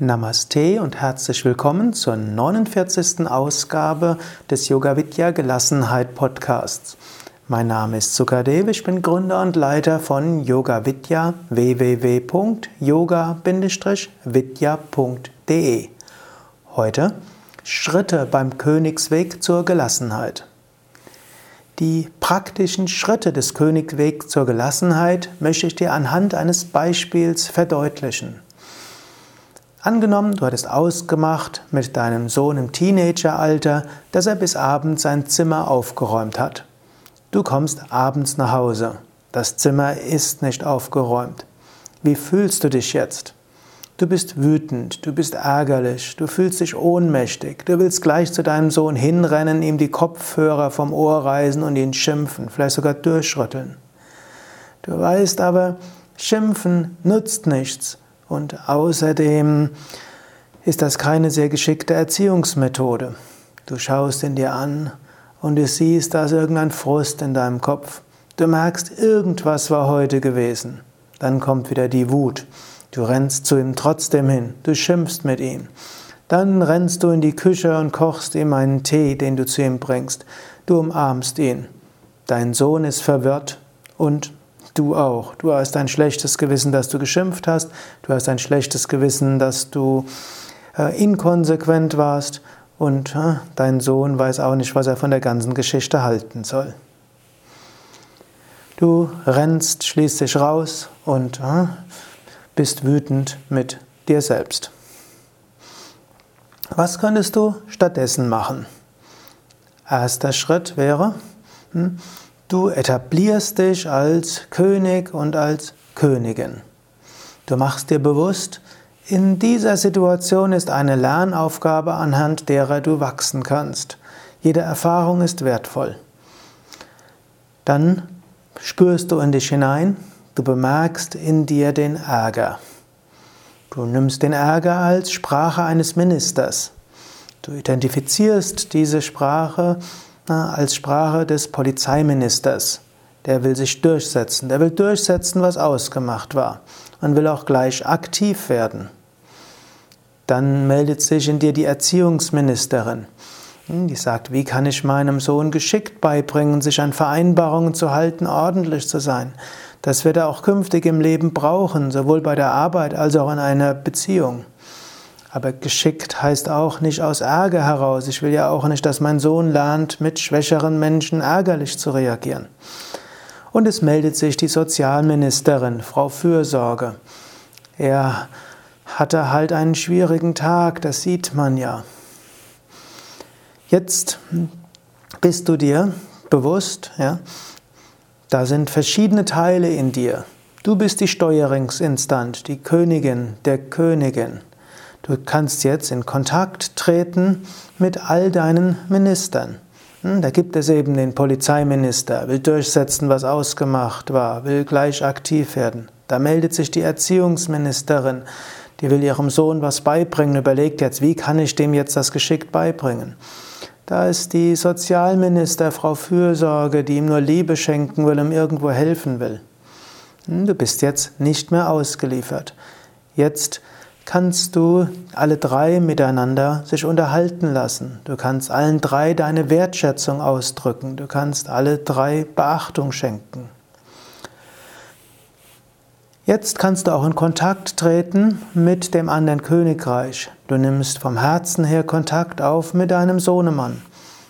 Namaste und herzlich willkommen zur 49. Ausgabe des Yoga Vidya Gelassenheit Podcasts. Mein Name ist Sukadev, ich bin Gründer und Leiter von Yoga Vidya www.yoga-vidya.de. Heute Schritte beim Königsweg zur Gelassenheit. Die praktischen Schritte des Königswegs zur Gelassenheit möchte ich dir anhand eines Beispiels verdeutlichen. Angenommen, du hattest ausgemacht mit deinem Sohn im Teenageralter, dass er bis abends sein Zimmer aufgeräumt hat. Du kommst abends nach Hause. Das Zimmer ist nicht aufgeräumt. Wie fühlst du dich jetzt? Du bist wütend, du bist ärgerlich, du fühlst dich ohnmächtig, du willst gleich zu deinem Sohn hinrennen, ihm die Kopfhörer vom Ohr reißen und ihn schimpfen, vielleicht sogar durchrütteln. Du weißt aber, schimpfen nutzt nichts. Und außerdem ist das keine sehr geschickte Erziehungsmethode. Du schaust ihn dir an und du siehst, da ist irgendein Frust in deinem Kopf. Du merkst, irgendwas war heute gewesen. Dann kommt wieder die Wut. Du rennst zu ihm trotzdem hin. Du schimpfst mit ihm. Dann rennst du in die Küche und kochst ihm einen Tee, den du zu ihm bringst. Du umarmst ihn. Dein Sohn ist verwirrt und Du auch. Du hast ein schlechtes Gewissen, dass du geschimpft hast. Du hast ein schlechtes Gewissen, dass du äh, inkonsequent warst. Und äh, dein Sohn weiß auch nicht, was er von der ganzen Geschichte halten soll. Du rennst schließlich raus und äh, bist wütend mit dir selbst. Was könntest du stattdessen machen? Erster Schritt wäre, hm, Du etablierst dich als König und als Königin. Du machst dir bewusst, in dieser Situation ist eine Lernaufgabe, anhand derer du wachsen kannst. Jede Erfahrung ist wertvoll. Dann spürst du in dich hinein, du bemerkst in dir den Ärger. Du nimmst den Ärger als Sprache eines Ministers. Du identifizierst diese Sprache als Sprache des Polizeiministers. Der will sich durchsetzen. Der will durchsetzen, was ausgemacht war. Und will auch gleich aktiv werden. Dann meldet sich in dir die Erziehungsministerin. Hm, die sagt, wie kann ich meinem Sohn geschickt beibringen, sich an Vereinbarungen zu halten, ordentlich zu sein. Das wird er auch künftig im Leben brauchen, sowohl bei der Arbeit als auch in einer Beziehung. Aber geschickt heißt auch nicht aus Ärger heraus. Ich will ja auch nicht, dass mein Sohn lernt, mit schwächeren Menschen ärgerlich zu reagieren. Und es meldet sich die Sozialministerin, Frau Fürsorge. Er hatte halt einen schwierigen Tag, das sieht man ja. Jetzt bist du dir bewusst, ja, da sind verschiedene Teile in dir. Du bist die Steuerungsinstanz, die Königin der Königin. Du kannst jetzt in Kontakt treten mit all deinen Ministern. Hm, da gibt es eben den Polizeiminister, will durchsetzen, was ausgemacht war, will gleich aktiv werden. Da meldet sich die Erziehungsministerin, die will ihrem Sohn was beibringen, überlegt jetzt, wie kann ich dem jetzt das geschickt beibringen. Da ist die Sozialminister, Frau Fürsorge, die ihm nur Liebe schenken will, ihm irgendwo helfen will. Hm, du bist jetzt nicht mehr ausgeliefert. Jetzt kannst du alle drei miteinander sich unterhalten lassen. Du kannst allen drei deine Wertschätzung ausdrücken. Du kannst alle drei Beachtung schenken. Jetzt kannst du auch in Kontakt treten mit dem anderen Königreich. Du nimmst vom Herzen her Kontakt auf mit deinem Sohnemann.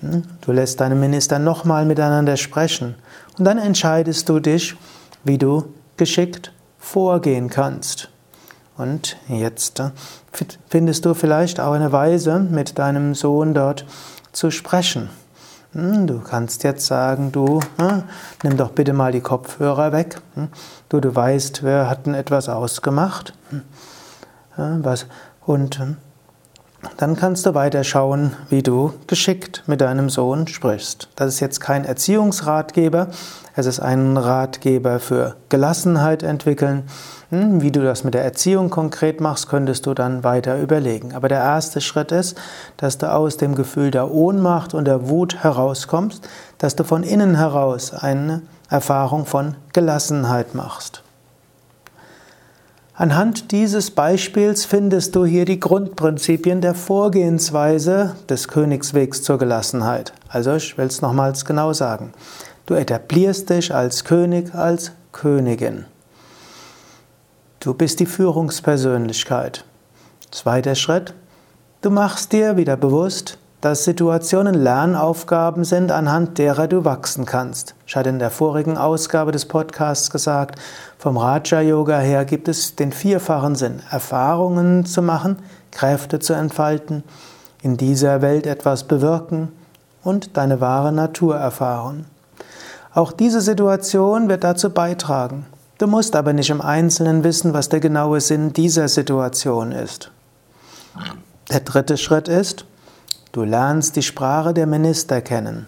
Hm? Du lässt deine Minister nochmal miteinander sprechen. Und dann entscheidest du dich, wie du geschickt vorgehen kannst. Und jetzt äh, findest du vielleicht auch eine Weise, mit deinem Sohn dort zu sprechen. Hm, du kannst jetzt sagen, du, äh, nimm doch bitte mal die Kopfhörer weg. Hm, du, du weißt, wir hatten etwas ausgemacht. Hm, was, und dann kannst du weiter schauen, wie du geschickt mit deinem Sohn sprichst. Das ist jetzt kein Erziehungsratgeber, es ist ein Ratgeber für Gelassenheit entwickeln. Hm, wie du das mit der Erziehung konkret machst, könntest du dann weiter überlegen. Aber der erste Schritt ist, dass du aus dem Gefühl der Ohnmacht und der Wut herauskommst, dass du von innen heraus eine Erfahrung von Gelassenheit machst. Anhand dieses Beispiels findest du hier die Grundprinzipien der Vorgehensweise des Königswegs zur Gelassenheit. Also ich will es nochmals genau sagen. Du etablierst dich als König, als Königin. Du bist die Führungspersönlichkeit. Zweiter Schritt. Du machst dir wieder bewusst, dass Situationen Lernaufgaben sind, anhand derer du wachsen kannst. Ich hatte in der vorigen Ausgabe des Podcasts gesagt, vom Raja Yoga her gibt es den vierfachen Sinn, Erfahrungen zu machen, Kräfte zu entfalten, in dieser Welt etwas bewirken und deine wahre Natur erfahren. Auch diese Situation wird dazu beitragen. Du musst aber nicht im Einzelnen wissen, was der genaue Sinn dieser Situation ist. Der dritte Schritt ist, Du lernst die Sprache der Minister kennen.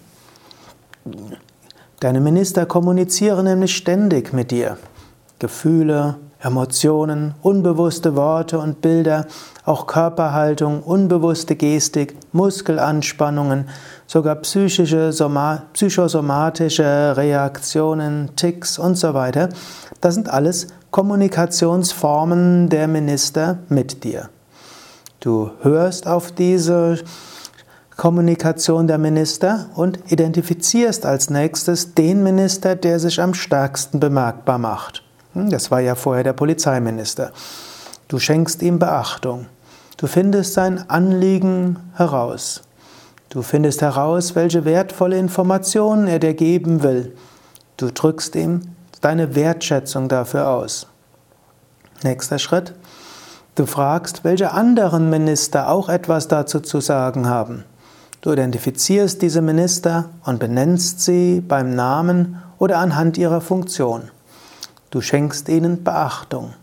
Deine Minister kommunizieren nämlich ständig mit dir. Gefühle, Emotionen, unbewusste Worte und Bilder, auch Körperhaltung, unbewusste Gestik, Muskelanspannungen, sogar psychische, psychosomatische Reaktionen, Ticks und so weiter. Das sind alles Kommunikationsformen der Minister mit dir. Du hörst auf diese Kommunikation der Minister und identifizierst als nächstes den Minister, der sich am stärksten bemerkbar macht. Hm, das war ja vorher der Polizeiminister. Du schenkst ihm Beachtung. Du findest sein Anliegen heraus. Du findest heraus, welche wertvolle Informationen er dir geben will. Du drückst ihm deine Wertschätzung dafür aus. Nächster Schritt. Du fragst, welche anderen Minister auch etwas dazu zu sagen haben. Du identifizierst diese Minister und benennst sie beim Namen oder anhand ihrer Funktion. Du schenkst ihnen Beachtung.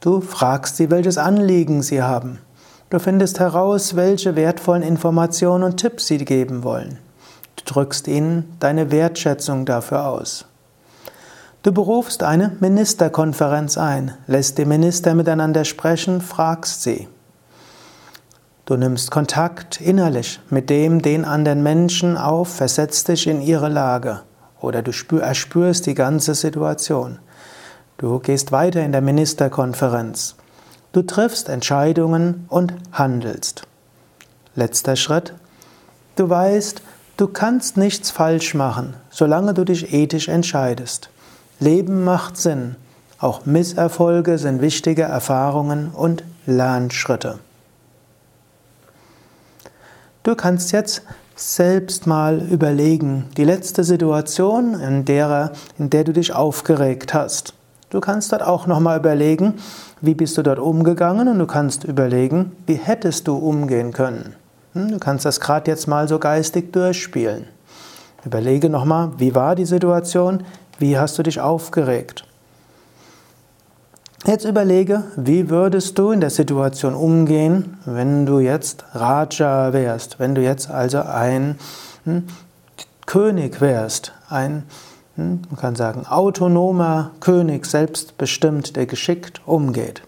Du fragst sie, welches Anliegen sie haben. Du findest heraus, welche wertvollen Informationen und Tipps sie geben wollen. Du drückst ihnen deine Wertschätzung dafür aus. Du berufst eine Ministerkonferenz ein, lässt die Minister miteinander sprechen, fragst sie. Du nimmst Kontakt innerlich mit dem, den anderen Menschen auf, versetzt dich in ihre Lage oder du erspürst die ganze Situation. Du gehst weiter in der Ministerkonferenz. Du triffst Entscheidungen und handelst. Letzter Schritt. Du weißt, du kannst nichts falsch machen, solange du dich ethisch entscheidest. Leben macht Sinn. Auch Misserfolge sind wichtige Erfahrungen und Lernschritte. Du kannst jetzt selbst mal überlegen, die letzte Situation, in der, in der du dich aufgeregt hast. Du kannst dort auch nochmal überlegen, wie bist du dort umgegangen und du kannst überlegen, wie hättest du umgehen können. Hm, du kannst das gerade jetzt mal so geistig durchspielen. Überlege nochmal, wie war die Situation, wie hast du dich aufgeregt. Jetzt überlege, wie würdest du in der Situation umgehen, wenn du jetzt Raja wärst, wenn du jetzt also ein hm, König wärst, ein, hm, man kann sagen, autonomer König, selbstbestimmt, der geschickt umgeht.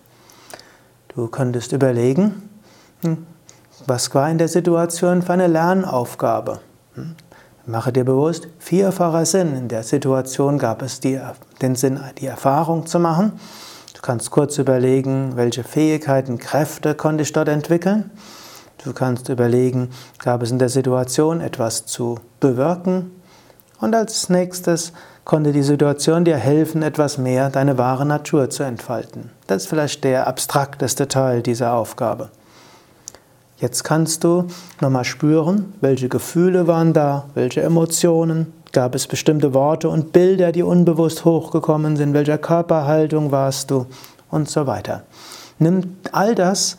Du könntest überlegen, hm, was war in der Situation für eine Lernaufgabe? Hm, mache dir bewusst, vierfacher Sinn. In der Situation gab es die, den Sinn, die Erfahrung zu machen kannst kurz überlegen, welche Fähigkeiten, Kräfte konnte ich dort entwickeln. Du kannst überlegen, gab es in der Situation etwas zu bewirken. Und als nächstes konnte die Situation dir helfen, etwas mehr deine wahre Natur zu entfalten. Das ist vielleicht der abstrakteste Teil dieser Aufgabe. Jetzt kannst du nochmal spüren, welche Gefühle waren da, welche Emotionen, Gab es bestimmte Worte und Bilder, die unbewusst hochgekommen sind? Welcher Körperhaltung warst du? Und so weiter. Nimm all das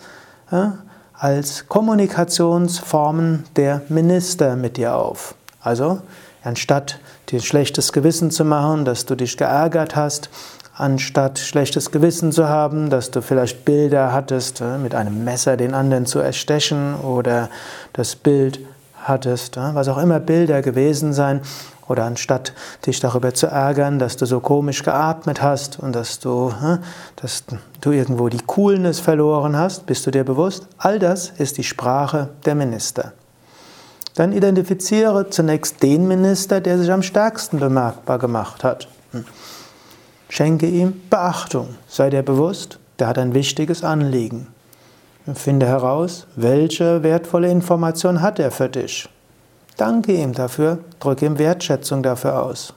ja, als Kommunikationsformen der Minister mit dir auf. Also, anstatt dir schlechtes Gewissen zu machen, dass du dich geärgert hast, anstatt schlechtes Gewissen zu haben, dass du vielleicht Bilder hattest, mit einem Messer den anderen zu erstechen oder das Bild hattest, was auch immer Bilder gewesen sein, oder anstatt dich darüber zu ärgern, dass du so komisch geatmet hast und dass du, dass du irgendwo die Coolness verloren hast, bist du dir bewusst, all das ist die Sprache der Minister. Dann identifiziere zunächst den Minister, der sich am stärksten bemerkbar gemacht hat. Hm. Schenke ihm Beachtung. Sei dir bewusst, der hat ein wichtiges Anliegen. Finde heraus, welche wertvolle Information hat er für dich. Danke ihm dafür, drücke ihm Wertschätzung dafür aus.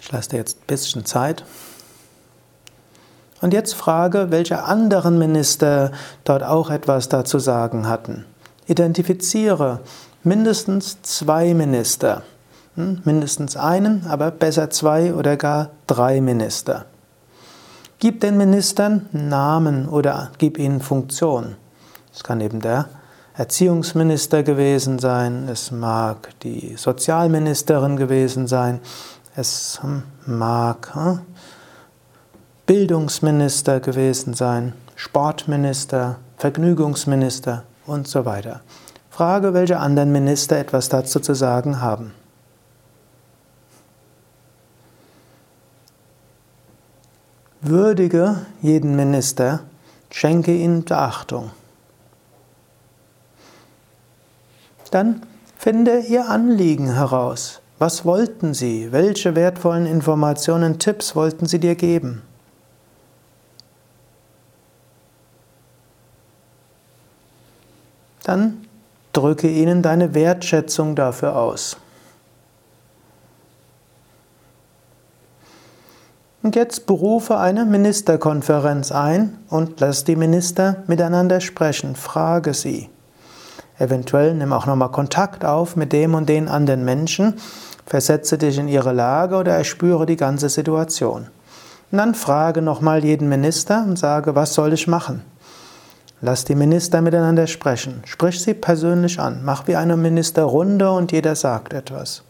Ich lasse dir jetzt ein bisschen Zeit. Und jetzt frage, welche anderen Minister dort auch etwas dazu sagen hatten. Identifiziere mindestens zwei Minister. Hm, mindestens einen, aber besser zwei oder gar drei Minister. Gib den Ministern Namen oder gib ihnen Funktion. Es kann eben der Erziehungsminister gewesen sein, es mag die Sozialministerin gewesen sein, es mag hm, Bildungsminister gewesen sein, Sportminister, Vergnügungsminister und so weiter. Frage, welche anderen Minister etwas dazu zu sagen haben. Würdige jeden Minister, schenke ihm Beachtung. Dann finde Ihr Anliegen heraus. Was wollten Sie? Welche wertvollen Informationen, Tipps wollten Sie dir geben? Dann drücke ihnen deine Wertschätzung dafür aus. Und jetzt berufe eine Ministerkonferenz ein und lass die Minister miteinander sprechen. Frage sie. Eventuell nimm auch nochmal Kontakt auf mit dem und den anderen Menschen. Versetze dich in ihre Lage oder erspüre die ganze Situation. Und dann frage nochmal jeden Minister und sage, was soll ich machen? Lass die Minister miteinander sprechen. Sprich sie persönlich an. Mach wie eine Ministerrunde und jeder sagt etwas.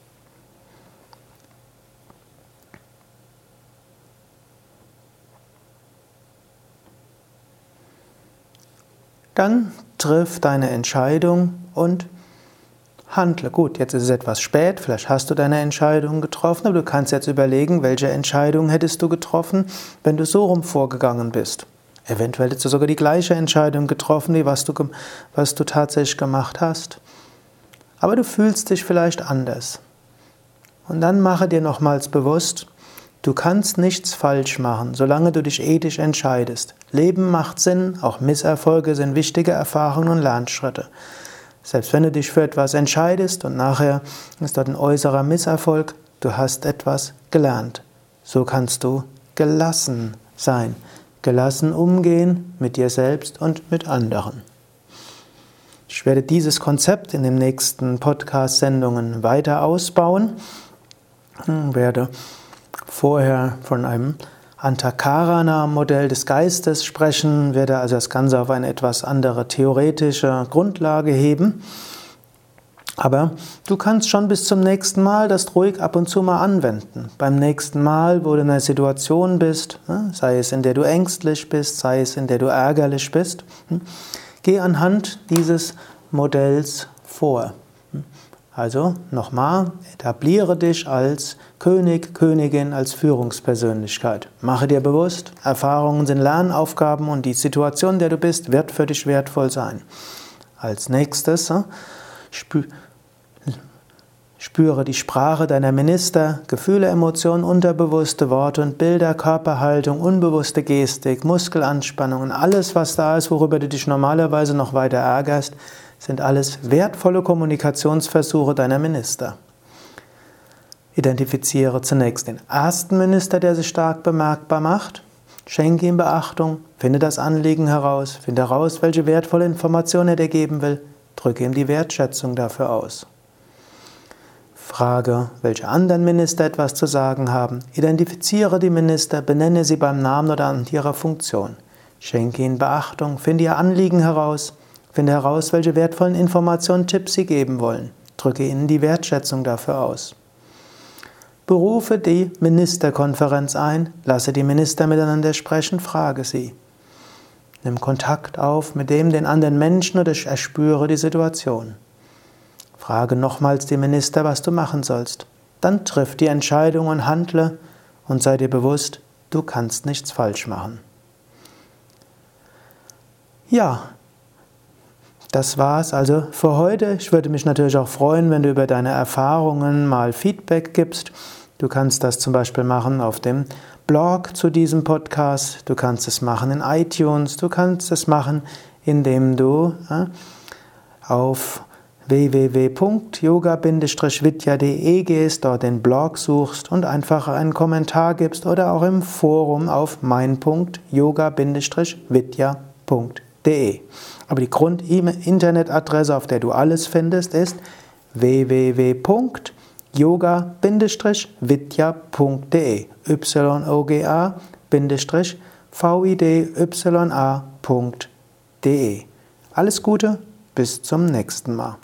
Dann triff deine Entscheidung und handle. Gut, jetzt ist es etwas spät, vielleicht hast du deine Entscheidung getroffen, aber du kannst jetzt überlegen, welche Entscheidung hättest du getroffen, wenn du so rum vorgegangen bist. Eventuell hättest du sogar die gleiche Entscheidung getroffen, wie was du, was du tatsächlich gemacht hast. Aber du fühlst dich vielleicht anders. Und dann mache dir nochmals bewusst, Du kannst nichts falsch machen, solange du dich ethisch entscheidest. Leben macht Sinn, auch Misserfolge sind wichtige Erfahrungen und Lernschritte. Selbst wenn du dich für etwas entscheidest und nachher ist dort ein äußerer Misserfolg, du hast etwas gelernt. So kannst du gelassen sein, gelassen umgehen mit dir selbst und mit anderen. Ich werde dieses Konzept in den nächsten Podcast-Sendungen weiter ausbauen, werde vorher von einem Antakarana-Modell des Geistes sprechen, werde also das Ganze auf eine etwas andere theoretische Grundlage heben. Aber du kannst schon bis zum nächsten Mal das ruhig ab und zu mal anwenden. Beim nächsten Mal, wo du in einer Situation bist, ne, sei es in der du ängstlich bist, sei es in der du ärgerlich bist, hm, geh anhand dieses Modells vor. Also nochmal, etabliere dich als König, Königin, als Führungspersönlichkeit. Mache dir bewusst, Erfahrungen sind Lernaufgaben und die Situation, in der du bist, wird für dich wertvoll sein. Als nächstes, äh, spüre die Sprache deiner Minister, Gefühle, Emotionen, unterbewusste Worte und Bilder, Körperhaltung, unbewusste Gestik, Muskelanspannungen, alles, was da ist, worüber du dich normalerweise noch weiter ärgerst, sind alles wertvolle Kommunikationsversuche deiner Minister. Identifiziere zunächst den ersten Minister, der sich stark bemerkbar macht. Schenke ihm Beachtung, finde das Anliegen heraus, finde heraus, welche wertvolle Information er dir geben will, drücke ihm die Wertschätzung dafür aus. Frage, welche anderen Minister etwas zu sagen haben. Identifiziere die Minister, benenne sie beim Namen oder an ihrer Funktion. Schenke ihnen Beachtung, finde ihr Anliegen heraus, Finde heraus, welche wertvollen Informationen, Tipps Sie geben wollen. Drücke Ihnen die Wertschätzung dafür aus. Berufe die Ministerkonferenz ein, lasse die Minister miteinander sprechen, frage sie. Nimm Kontakt auf mit dem den anderen Menschen oder erspüre die Situation. Frage nochmals die Minister, was du machen sollst. Dann triff die Entscheidung und handle und sei dir bewusst, du kannst nichts falsch machen. Ja, das war's also für heute. Ich würde mich natürlich auch freuen, wenn du über deine Erfahrungen mal Feedback gibst. Du kannst das zum Beispiel machen auf dem Blog zu diesem Podcast, du kannst es machen in iTunes, du kannst es machen, indem du äh, auf www.yoga-vidya.de gehst, dort den Blog suchst und einfach einen Kommentar gibst oder auch im Forum auf mein.yoga-vidya.de. Aber die Grund-Internetadresse, auf der du alles findest, ist www.yoga-vidya.de yoga-vidya.de Alles Gute, bis zum nächsten Mal.